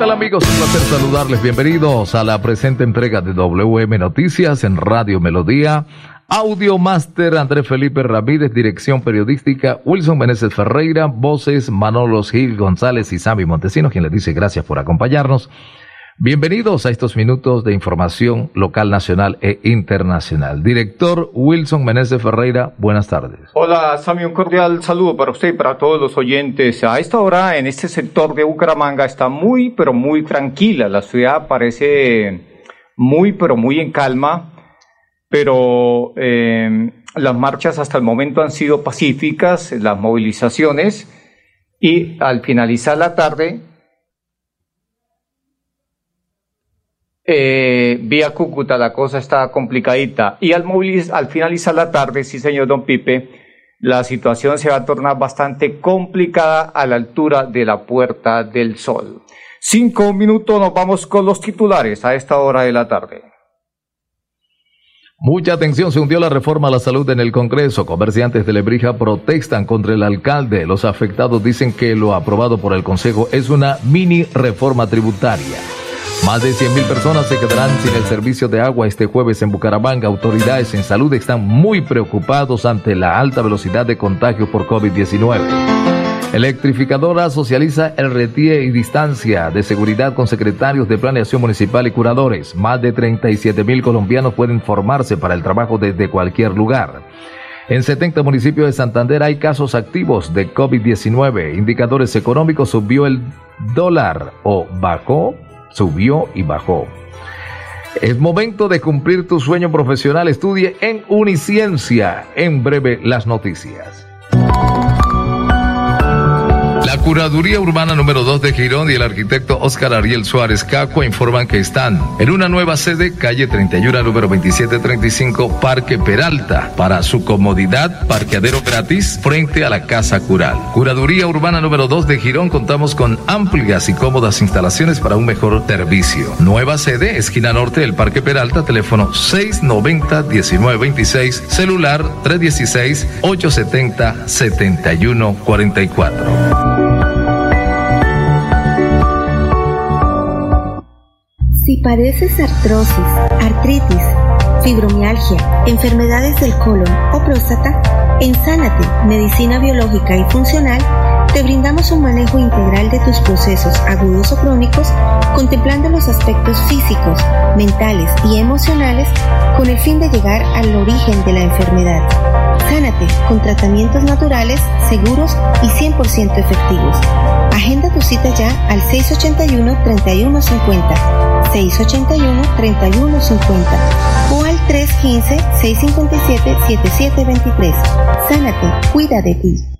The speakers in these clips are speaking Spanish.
¿Qué tal amigos? Un placer saludarles. Bienvenidos a la presente entrega de WM Noticias en Radio Melodía. Audio Master Andrés Felipe Ramírez, dirección periodística Wilson Meneses Ferreira, voces Manolos Gil González y Sammy Montesinos, quien les dice gracias por acompañarnos. Bienvenidos a estos minutos de información local, nacional e internacional. Director Wilson Meneses Ferreira, buenas tardes. Hola, Sammy, un cordial saludo para usted y para todos los oyentes. A esta hora, en este sector de Bucaramanga, está muy, pero muy tranquila. La ciudad parece muy, pero muy en calma, pero eh, las marchas hasta el momento han sido pacíficas, las movilizaciones, y al finalizar la tarde, eh, vía Cúcuta la cosa está complicadita y al, al finalizar la tarde, sí señor Don Pipe, la situación se va a tornar bastante complicada a la altura de la Puerta del Sol. Cinco minutos, nos vamos con los titulares a esta hora de la tarde. Mucha atención, se hundió la reforma a la salud en el Congreso. Comerciantes de Lebrija protestan contra el alcalde. Los afectados dicen que lo aprobado por el Consejo es una mini reforma tributaria. Más de 100.000 personas se quedarán sin el servicio de agua este jueves en Bucaramanga. Autoridades en salud están muy preocupados ante la alta velocidad de contagio por COVID-19. Electrificadora socializa el retire y distancia de seguridad con secretarios de planeación municipal y curadores. Más de 37 mil colombianos pueden formarse para el trabajo desde cualquier lugar. En 70 municipios de Santander hay casos activos de COVID-19. Indicadores económicos subió el dólar o bajó subió y bajó. Es momento de cumplir tu sueño profesional. Estudie en Uniciencia. En breve, las noticias. Curaduría Urbana número 2 de Girón y el arquitecto Oscar Ariel Suárez Cacua informan que están en una nueva sede, calle 31, número 2735, Parque Peralta. Para su comodidad, parqueadero gratis frente a la Casa Cural. Curaduría Urbana número 2 de Girón, contamos con amplias y cómodas instalaciones para un mejor servicio. Nueva sede, esquina norte del Parque Peralta, teléfono 690-1926, celular 316-870-7144. Si padeces artrosis, artritis, fibromialgia, enfermedades del colon o próstata, en Sánate, Medicina Biológica y Funcional, te brindamos un manejo integral de tus procesos agudos o crónicos, contemplando los aspectos físicos, mentales y emocionales con el fin de llegar al origen de la enfermedad. Sánate con tratamientos naturales, seguros y 100% efectivos. Agenda tu cita ya al 681-3150, 681-3150 o al 315-657-7723. Sánate, cuida de ti.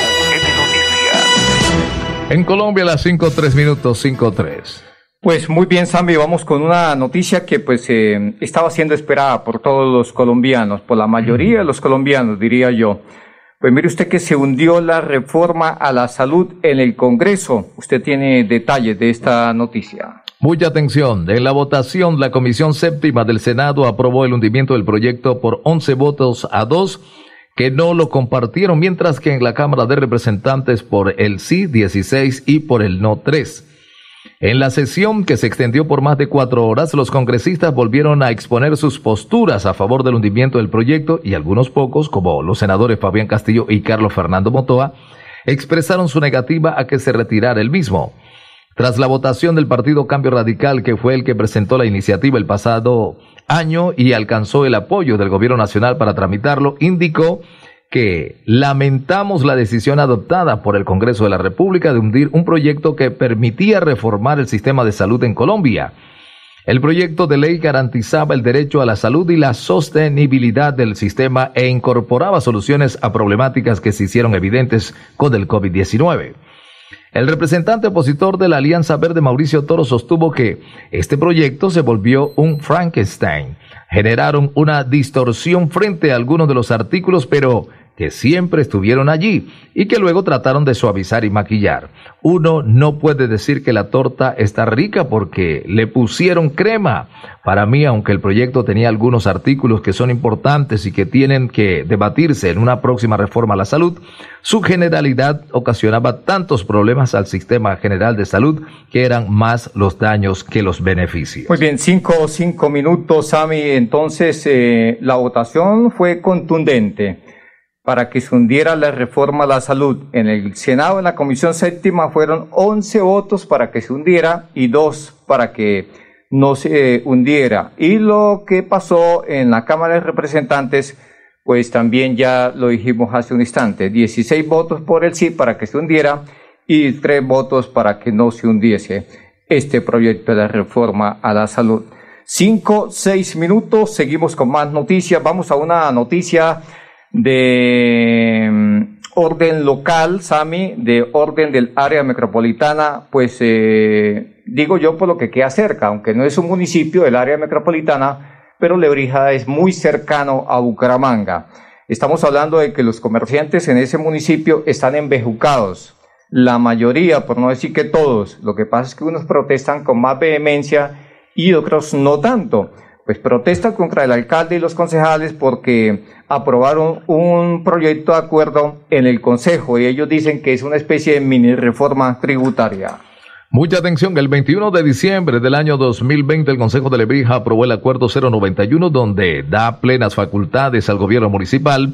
En Colombia las 5-3 minutos 5-3. Pues muy bien, Sammy, vamos con una noticia que pues eh, estaba siendo esperada por todos los colombianos, por la mayoría de los colombianos, diría yo. Pues mire usted que se hundió la reforma a la salud en el Congreso. Usted tiene detalles de esta noticia. Mucha atención. En la votación, la Comisión Séptima del Senado aprobó el hundimiento del proyecto por 11 votos a 2 que no lo compartieron, mientras que en la Cámara de Representantes por el sí 16 y por el no 3. En la sesión que se extendió por más de cuatro horas, los congresistas volvieron a exponer sus posturas a favor del hundimiento del proyecto y algunos pocos, como los senadores Fabián Castillo y Carlos Fernando Motoa, expresaron su negativa a que se retirara el mismo. Tras la votación del Partido Cambio Radical, que fue el que presentó la iniciativa el pasado año y alcanzó el apoyo del gobierno nacional para tramitarlo, indicó que lamentamos la decisión adoptada por el Congreso de la República de hundir un proyecto que permitía reformar el sistema de salud en Colombia. El proyecto de ley garantizaba el derecho a la salud y la sostenibilidad del sistema e incorporaba soluciones a problemáticas que se hicieron evidentes con el COVID-19. El representante opositor de la Alianza Verde, Mauricio Toro, sostuvo que este proyecto se volvió un Frankenstein. Generaron una distorsión frente a algunos de los artículos, pero que siempre estuvieron allí y que luego trataron de suavizar y maquillar. Uno no puede decir que la torta está rica porque le pusieron crema. Para mí, aunque el proyecto tenía algunos artículos que son importantes y que tienen que debatirse en una próxima reforma a la salud, su generalidad ocasionaba tantos problemas al sistema general de salud que eran más los daños que los beneficios. Muy bien, cinco, cinco minutos, Sami. Entonces, eh, la votación fue contundente para que se hundiera la reforma a la salud. En el Senado, en la Comisión Séptima, fueron 11 votos para que se hundiera y dos para que no se hundiera. Y lo que pasó en la Cámara de Representantes, pues también ya lo dijimos hace un instante, 16 votos por el sí para que se hundiera y tres votos para que no se hundiese este proyecto de reforma a la salud. Cinco, seis minutos, seguimos con más noticias. Vamos a una noticia de mm, orden local, Sami, de orden del área metropolitana, pues eh, digo yo por lo que queda cerca, aunque no es un municipio del área metropolitana, pero Lebrija es muy cercano a Bucaramanga. Estamos hablando de que los comerciantes en ese municipio están embejucados. La mayoría, por no decir que todos, lo que pasa es que unos protestan con más vehemencia y otros no tanto pues protesta contra el alcalde y los concejales porque aprobaron un proyecto de acuerdo en el Consejo y ellos dicen que es una especie de mini reforma tributaria. Mucha atención, el 21 de diciembre del año 2020 el Consejo de Lebrija aprobó el Acuerdo 091 donde da plenas facultades al gobierno municipal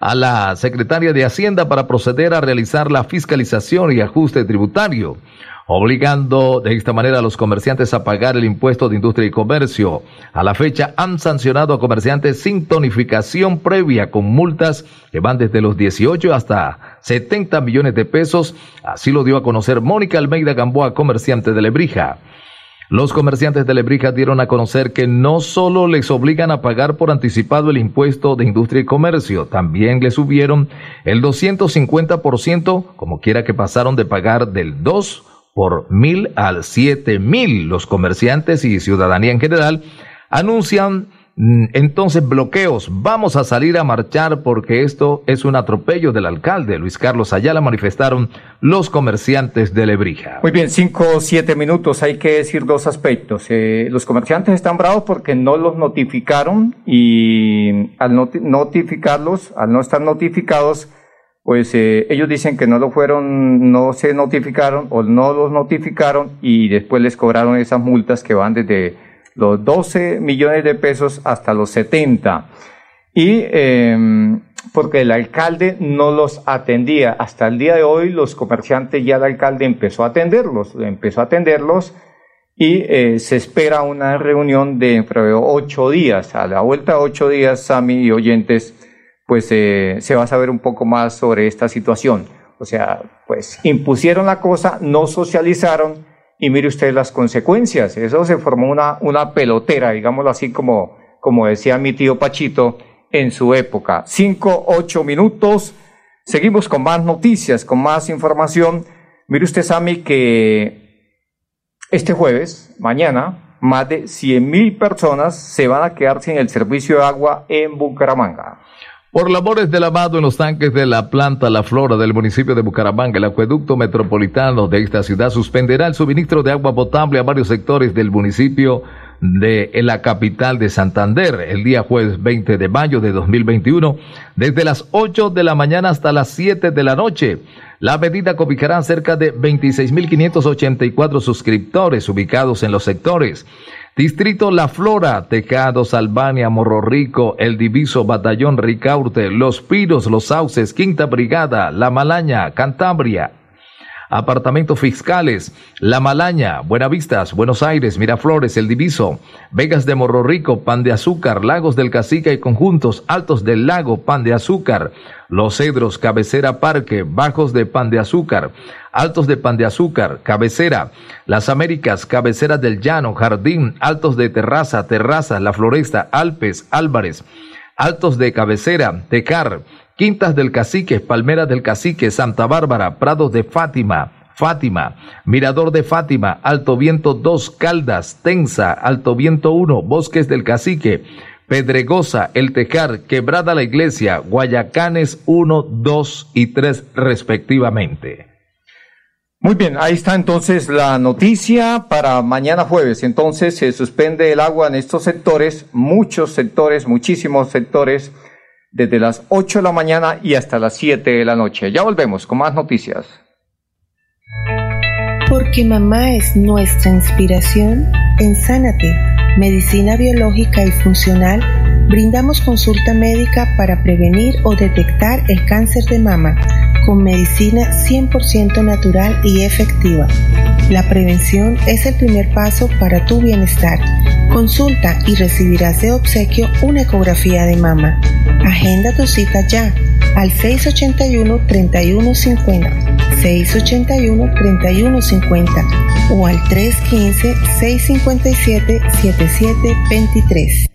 a la Secretaria de Hacienda para proceder a realizar la fiscalización y ajuste tributario obligando de esta manera a los comerciantes a pagar el impuesto de industria y comercio. A la fecha han sancionado a comerciantes sin tonificación previa con multas que van desde los 18 hasta 70 millones de pesos. Así lo dio a conocer Mónica Almeida Gamboa, comerciante de Lebrija. Los comerciantes de Lebrija dieron a conocer que no solo les obligan a pagar por anticipado el impuesto de industria y comercio, también les subieron el 250%, como quiera que pasaron de pagar del 2 por mil al siete mil. Los comerciantes y ciudadanía en general anuncian mm, entonces bloqueos. Vamos a salir a marchar porque esto es un atropello del alcalde Luis Carlos Ayala, manifestaron los comerciantes de Lebrija. Muy bien, cinco siete minutos. Hay que decir dos aspectos. Eh, los comerciantes están bravos porque no los notificaron y al notificarlos, al no estar notificados, pues eh, ellos dicen que no lo fueron, no se notificaron o no los notificaron y después les cobraron esas multas que van desde los 12 millones de pesos hasta los 70. Y em, porque el alcalde no los atendía. Hasta el día de hoy los comerciantes ya el alcalde empezó a atenderlos, empezó a atenderlos y eh, se espera una reunión de entre ocho días. A la vuelta de ocho días, Sami y oyentes, pues eh, se va a saber un poco más sobre esta situación. O sea, pues impusieron la cosa, no socializaron y mire usted las consecuencias. Eso se formó una, una pelotera, digámoslo así como, como decía mi tío Pachito en su época. Cinco, ocho minutos. Seguimos con más noticias, con más información. Mire usted, Sami, que este jueves, mañana, más de 100 mil personas se van a quedar sin el servicio de agua en Bucaramanga. Por labores de lavado en los tanques de la planta La Flora del municipio de Bucaramanga, el acueducto metropolitano de esta ciudad suspenderá el suministro de agua potable a varios sectores del municipio de la capital de Santander el día jueves 20 de mayo de 2021 desde las 8 de la mañana hasta las 7 de la noche. La medida cobijará cerca de 26.584 suscriptores ubicados en los sectores Distrito La Flora, Tejados, Albania, Morro Rico, El Diviso, Batallón Ricaurte, Los Pinos, Los Sauces, Quinta Brigada, La Malaña, Cantabria, apartamentos fiscales, La Malaña, Buenavistas, Buenos Aires, Miraflores, El Diviso, Vegas de Morro Rico, Pan de Azúcar, Lagos del Cacica y Conjuntos, Altos del Lago, Pan de Azúcar, Los Cedros, Cabecera Parque, Bajos de Pan de Azúcar, Altos de Pan de Azúcar, Cabecera, Las Américas, Cabecera del Llano, Jardín, Altos de Terraza, Terraza, La Floresta, Alpes, Álvarez, Altos de Cabecera, Tecar, Quintas del Cacique, Palmeras del Cacique, Santa Bárbara, Prados de Fátima, Fátima, Mirador de Fátima, Alto Viento 2, Caldas, Tensa, Alto Viento 1, Bosques del Cacique, Pedregosa, El Tecar, Quebrada la Iglesia, Guayacanes 1, 2 y 3 respectivamente. Muy bien, ahí está entonces la noticia para mañana jueves. Entonces se suspende el agua en estos sectores, muchos sectores, muchísimos sectores desde las 8 de la mañana y hasta las 7 de la noche. Ya volvemos con más noticias. Porque mamá es nuestra inspiración, en Sánate, Medicina Biológica y Funcional, brindamos consulta médica para prevenir o detectar el cáncer de mama con medicina 100% natural y efectiva. La prevención es el primer paso para tu bienestar. Consulta y recibirás de obsequio una ecografía de mama. Agenda tu cita ya al 681-3150, 681-3150 o al 315-657-7723.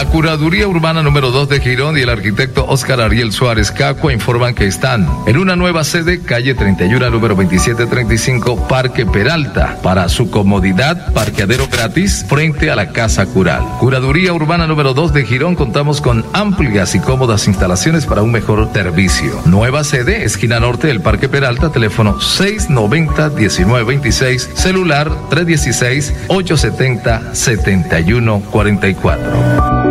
La Curaduría Urbana número 2 de Girón y el arquitecto Oscar Ariel Suárez Cacua informan que están en una nueva sede, calle 31, número 2735, Parque Peralta. Para su comodidad, parqueadero gratis frente a la Casa Cural. Curaduría Urbana número 2 de Girón, contamos con amplias y cómodas instalaciones para un mejor servicio. Nueva sede, esquina norte del Parque Peralta, teléfono 690-1926, celular 316-870-7144.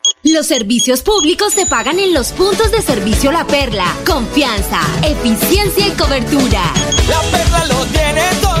Los servicios públicos se pagan en los puntos de servicio La Perla. Confianza, eficiencia y cobertura. La Perla lo tiene todo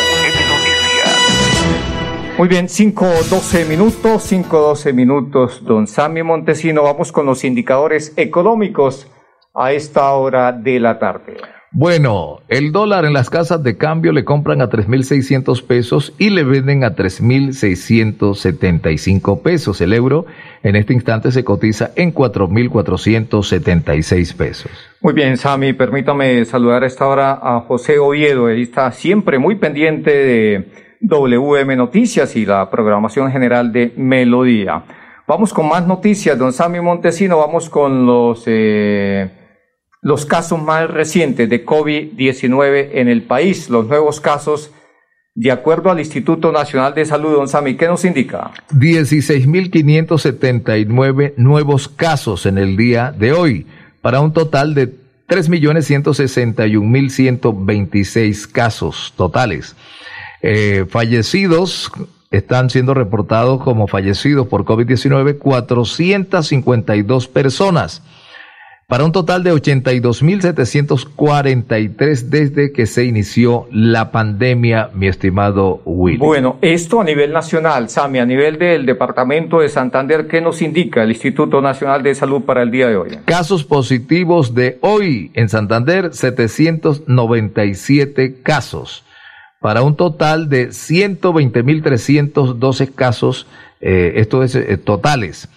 Muy bien, 5, 12 minutos, 5, 12 minutos, don Sammy Montesino. Vamos con los indicadores económicos a esta hora de la tarde. Bueno, el dólar en las casas de cambio le compran a 3.600 pesos y le venden a 3.675 pesos. El euro en este instante se cotiza en 4.476 pesos. Muy bien, Sami, permítame saludar a esta hora a José Oviedo. Él está siempre muy pendiente de WM Noticias y la programación general de Melodía. Vamos con más noticias, don Sami Montesino. Vamos con los... Eh, los casos más recientes de COVID-19 en el país, los nuevos casos, de acuerdo al Instituto Nacional de Salud, don Sami, ¿qué nos indica? 16.579 nuevos casos en el día de hoy, para un total de 3.161.126 casos totales. Eh, fallecidos están siendo reportados como fallecidos por COVID-19 452 personas para un total de 82.743 desde que se inició la pandemia, mi estimado Will. Bueno, esto a nivel nacional, Sami, a nivel del Departamento de Santander, ¿qué nos indica el Instituto Nacional de Salud para el día de hoy? Casos positivos de hoy en Santander, 797 casos, para un total de 120.312 casos, eh, esto es eh, totales.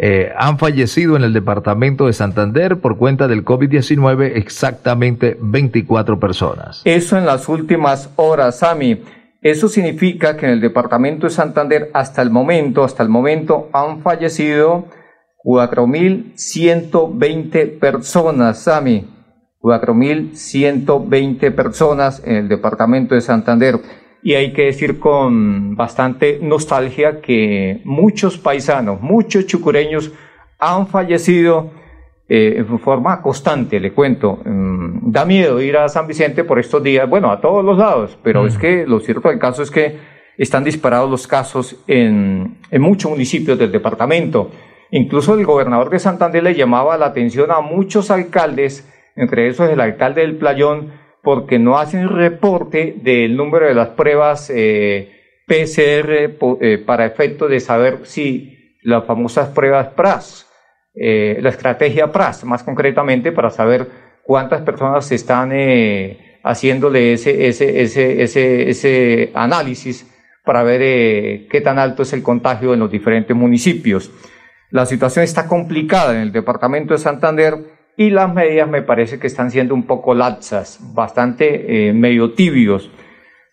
eh, han fallecido en el departamento de Santander por cuenta del COVID-19 exactamente 24 personas. Eso en las últimas horas, Sami. Eso significa que en el departamento de Santander hasta el momento, hasta el momento han fallecido 4.120 personas, Sami. 4.120 personas en el departamento de Santander y hay que decir con bastante nostalgia que muchos paisanos, muchos chucureños han fallecido eh, en forma constante, le cuento. Mm, da miedo ir a San Vicente por estos días, bueno, a todos los lados, pero es mm. que lo cierto del caso es que están disparados los casos en, en muchos municipios del departamento. Incluso el gobernador de Santander le llamaba la atención a muchos alcaldes, entre esos el alcalde del Playón, porque no hacen reporte del número de las pruebas eh, PCR eh, para efecto de saber si las famosas pruebas PRAS, eh, la estrategia PRAS, más concretamente para saber cuántas personas están haciéndole ese, ese, ese, ese, ese análisis para ver qué tan alto es el contagio en los diferentes municipios. La situación está complicada en el departamento de Santander y las medidas me parece que están siendo un poco laxas, bastante eh, medio tibios.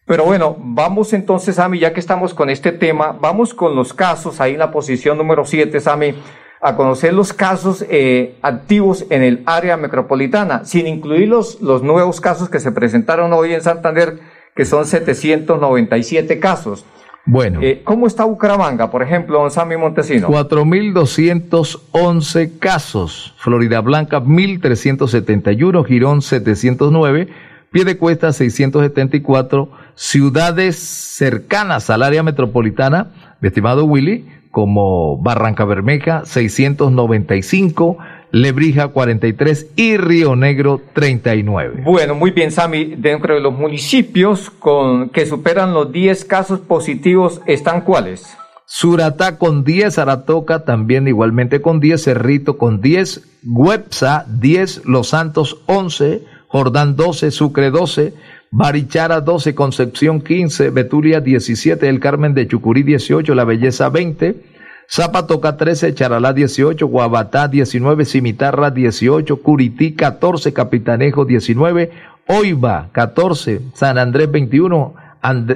Pero bueno, vamos entonces, Sami, ya que estamos con este tema, vamos con los casos, ahí en la posición número 7, Sami, a conocer los casos eh, activos en el área metropolitana, sin incluir los, los nuevos casos que se presentaron hoy en Santander, que son 797 casos. Bueno. Eh, ¿Cómo está Bucaramanga, por ejemplo, don Sammy Montesino? 4.211 casos. Florida Blanca, 1.371. Girón, 709. Piedecuesta, 674. Ciudades cercanas al área metropolitana, mi estimado Willy, como Barranca Bermeja, 695. Lebrija 43 y Río Negro 39. Bueno, muy bien, Sami. Dentro de los municipios con, que superan los 10 casos positivos, ¿están cuáles? Suratá con 10, Aratoca también igualmente con 10, Cerrito con 10, Guepsa 10, Los Santos 11, Jordán 12, Sucre 12, Barichara 12, Concepción 15, Betulia 17, El Carmen de Chucurí 18, La Belleza 20, Zapatoca 13, Charalá 18, Guabatá 19, Cimitarra 18, Curití 14, Capitanejo 19, Oiva 14, San Andrés 21,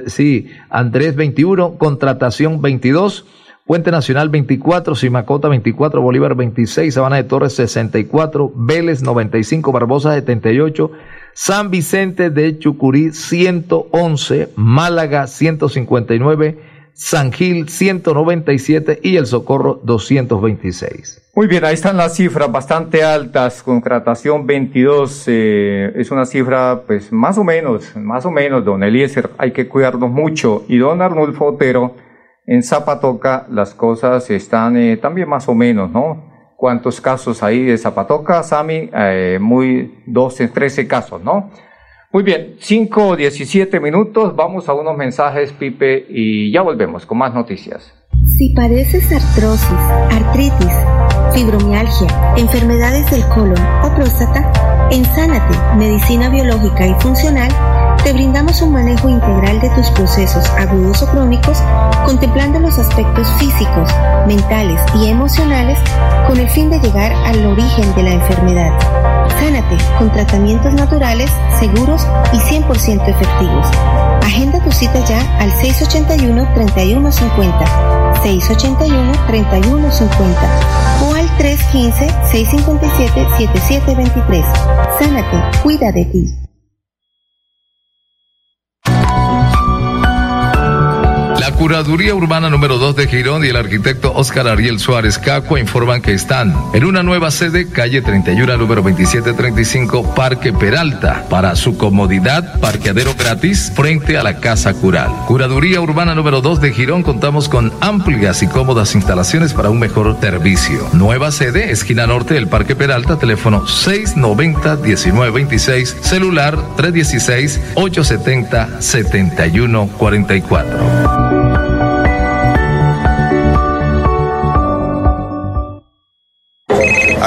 sí, Andrés 21, Contratación 22, Puente Nacional 24, Simacota 24, Bolívar 26, Sabana de Torres 64, Vélez 95, Barbosa 78, San Vicente de Chucurí 111, Málaga 159, San Gil 197 y El Socorro 226. Muy bien, ahí están las cifras bastante altas, contratación 22, eh, es una cifra pues más o menos, más o menos, don Eliezer, hay que cuidarnos mucho. Y don Arnulfo Otero, en Zapatoca las cosas están eh, también más o menos, ¿no? ¿Cuántos casos hay de Zapatoca, Sami? Eh, muy 12, 13 casos, ¿no? Muy bien, 5 o 17 minutos, vamos a unos mensajes, Pipe, y ya volvemos con más noticias. Si padeces artrosis, artritis, fibromialgia, enfermedades del colon o próstata, en Sánate, Medicina Biológica y Funcional, te brindamos un manejo integral de tus procesos agudos o crónicos, contemplando los aspectos físicos, mentales y emocionales con el fin de llegar al origen de la enfermedad. Sánate con tratamientos naturales, seguros y 100% efectivos. Agenda tu cita ya al 681-3150, 681-3150 o al 315-657-7723. Sánate, cuida de ti. Curaduría Urbana número 2 de Girón y el arquitecto Oscar Ariel Suárez Cacua informan que están en una nueva sede, calle 31, número 2735, Parque Peralta. Para su comodidad, parqueadero gratis frente a la Casa Cural. Curaduría Urbana número 2 de Girón, contamos con amplias y cómodas instalaciones para un mejor servicio. Nueva sede, esquina norte del Parque Peralta, teléfono 690-1926, celular 316-870-7144.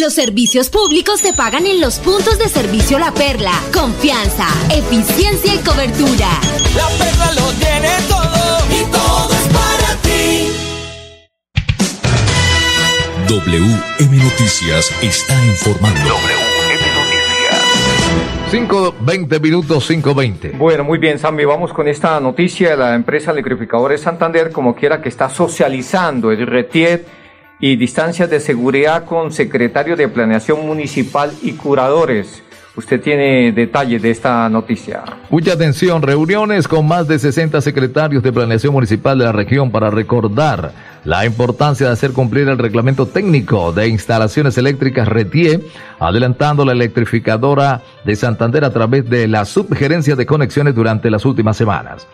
Los servicios públicos se pagan en los puntos de servicio La Perla. Confianza, eficiencia y cobertura. La Perla lo tiene todo y todo es para ti. WM Noticias está informando. WM Noticias. 5.20 minutos, 5.20. Bueno, muy bien, Sammy. Vamos con esta noticia de la empresa Electrificadores Santander, como quiera que está socializando el RETIET y distancias de seguridad con secretario de Planeación Municipal y curadores. Usted tiene detalles de esta noticia. Mucha atención, reuniones con más de 60 secretarios de planeación municipal de la región para recordar la importancia de hacer cumplir el reglamento técnico de instalaciones eléctricas RETIE, adelantando la electrificadora de Santander a través de la subgerencia de conexiones durante las últimas semanas.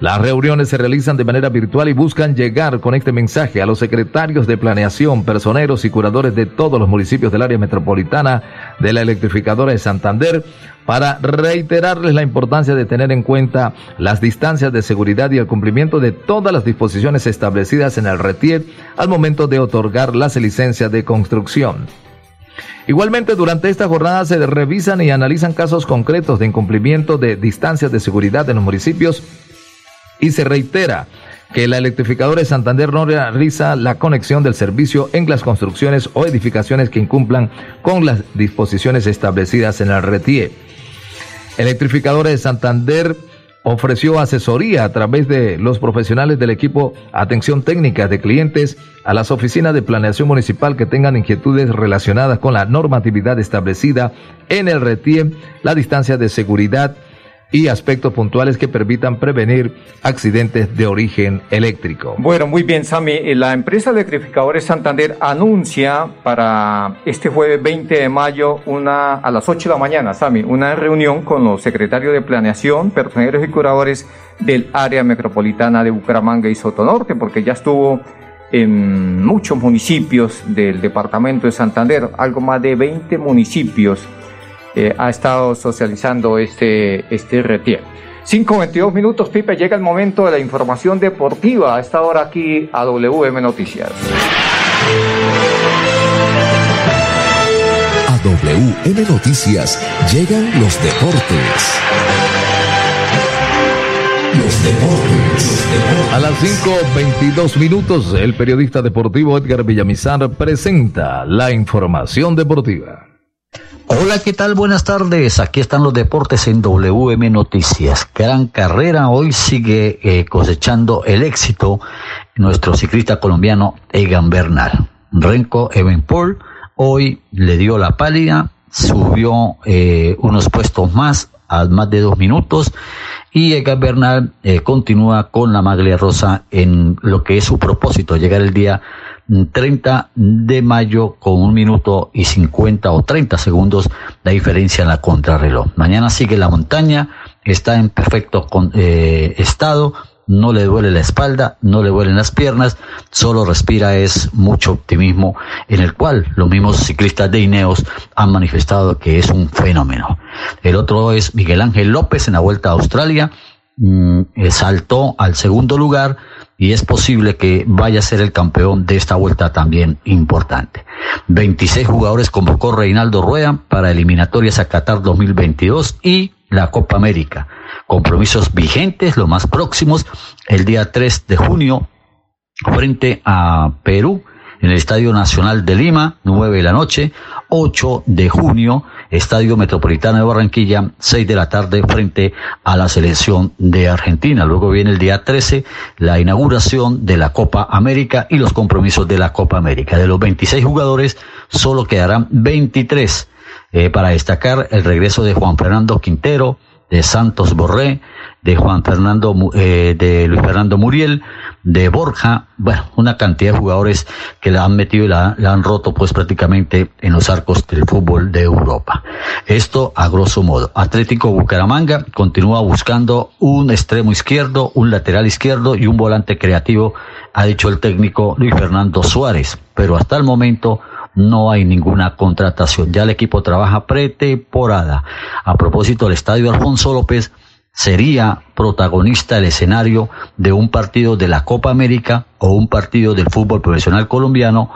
Las reuniones se realizan de manera virtual y buscan llegar con este mensaje a los secretarios de planeación, personeros y curadores de todos los municipios del área metropolitana de la electrificadora de Santander para reiterarles la importancia de tener en cuenta las distancias de seguridad y el cumplimiento de todas las disposiciones establecidas en el RETIER al momento de otorgar las licencias de construcción. Igualmente, durante esta jornada se revisan y analizan casos concretos de incumplimiento de distancias de seguridad en los municipios y se reitera que la electrificadora de Santander no realiza la conexión del servicio en las construcciones o edificaciones que incumplan con las disposiciones establecidas en el RETIE. Electrificadora de Santander ofreció asesoría a través de los profesionales del equipo Atención Técnica de Clientes a las oficinas de planeación municipal que tengan inquietudes relacionadas con la normatividad establecida en el RETIE, la distancia de seguridad, y aspectos puntuales que permitan prevenir accidentes de origen eléctrico. Bueno, muy bien, Sami. Eh, La empresa Electrificadores Santander anuncia para este jueves 20 de mayo una a las 8 de la mañana, Sami, una reunión con los secretarios de planeación, personeros y curadores del área metropolitana de Bucaramanga y Sotonorte, porque ya estuvo en muchos municipios del departamento de Santander, algo más de 20 municipios eh, ha estado socializando este, este retier. 5.22 minutos, Pipe, llega el momento de la información deportiva a esta aquí a WM Noticias. A WM Noticias llegan los deportes. Los deportes. A las 5.22 minutos, el periodista deportivo Edgar Villamizar presenta la información deportiva. Hola, ¿qué tal? Buenas tardes. Aquí están los deportes en WM Noticias. Gran carrera. Hoy sigue eh, cosechando el éxito nuestro ciclista colombiano Egan Bernal. Renko Evenpol hoy le dio la pálida, subió eh, unos puestos más a más de dos minutos y Egan Bernal eh, continúa con la maglia rosa en lo que es su propósito, llegar el día 30 de mayo con un minuto y 50 o 30 segundos la diferencia en la contrarreloj. Mañana sigue la montaña, está en perfecto eh, estado, no le duele la espalda, no le duelen las piernas, solo respira es mucho optimismo en el cual los mismos ciclistas de Ineos han manifestado que es un fenómeno. El otro es Miguel Ángel López en la Vuelta a Australia, mm, saltó al segundo lugar, y es posible que vaya a ser el campeón de esta vuelta también importante. 26 jugadores convocó Reinaldo Rueda para eliminatorias a Qatar 2022 y la Copa América. Compromisos vigentes, los más próximos, el día 3 de junio frente a Perú en el Estadio Nacional de Lima, 9 de la noche, 8 de junio, Estadio Metropolitano de Barranquilla, 6 de la tarde, frente a la selección de Argentina. Luego viene el día 13, la inauguración de la Copa América y los compromisos de la Copa América. De los 26 jugadores, solo quedarán 23 eh, para destacar el regreso de Juan Fernando Quintero, de Santos Borré, de Juan Fernando, eh, de Luis Fernando Muriel, de Borja, bueno, una cantidad de jugadores que la han metido y la, han roto pues prácticamente en los arcos del fútbol de Europa. Esto a grosso modo. Atlético Bucaramanga continúa buscando un extremo izquierdo, un lateral izquierdo y un volante creativo, ha dicho el técnico Luis Fernando Suárez, pero hasta el momento no hay ninguna contratación. Ya el equipo trabaja pretemporada. A propósito del estadio Alfonso López, sería protagonista el escenario de un partido de la Copa América o un partido del fútbol profesional colombiano.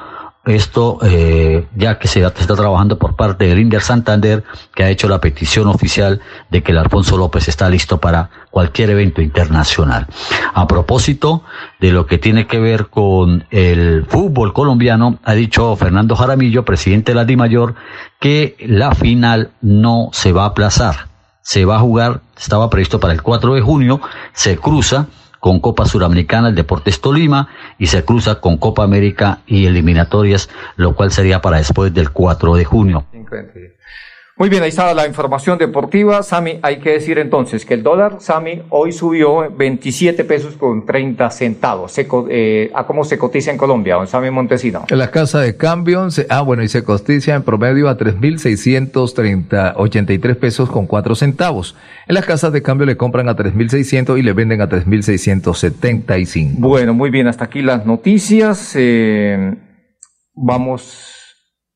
Esto eh, ya que se está trabajando por parte del Inter Santander, que ha hecho la petición oficial de que el Alfonso López está listo para cualquier evento internacional. A propósito de lo que tiene que ver con el fútbol colombiano, ha dicho Fernando Jaramillo, presidente de la DIMAYOR, que la final no se va a aplazar se va a jugar, estaba previsto para el 4 de junio, se cruza con Copa Suramericana, el Deportes Tolima, y se cruza con Copa América y eliminatorias, lo cual sería para después del 4 de junio. Muy bien, ahí está la información deportiva. Sami, hay que decir entonces que el dólar, Sami, hoy subió 27 pesos con 30 centavos. Eh, ¿A cómo se cotiza en Colombia, don Sami Montesino? En la casa de cambio, ah, bueno, y se cotiza en promedio a 3.683 pesos con 4 centavos. En las casas de cambio le compran a 3.600 y le venden a 3.675. Bueno, muy bien, hasta aquí las noticias. Eh, vamos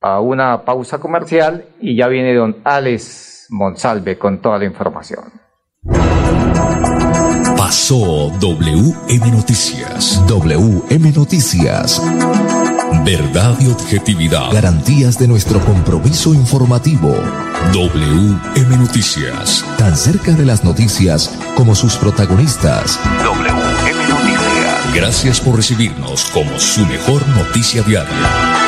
a una pausa comercial y ya viene don Alex Monsalve con toda la información. Pasó WM Noticias. WM Noticias. Verdad y objetividad. Garantías de nuestro compromiso informativo. WM Noticias. Tan cerca de las noticias como sus protagonistas. WM Noticias. Gracias por recibirnos como su mejor noticia diaria.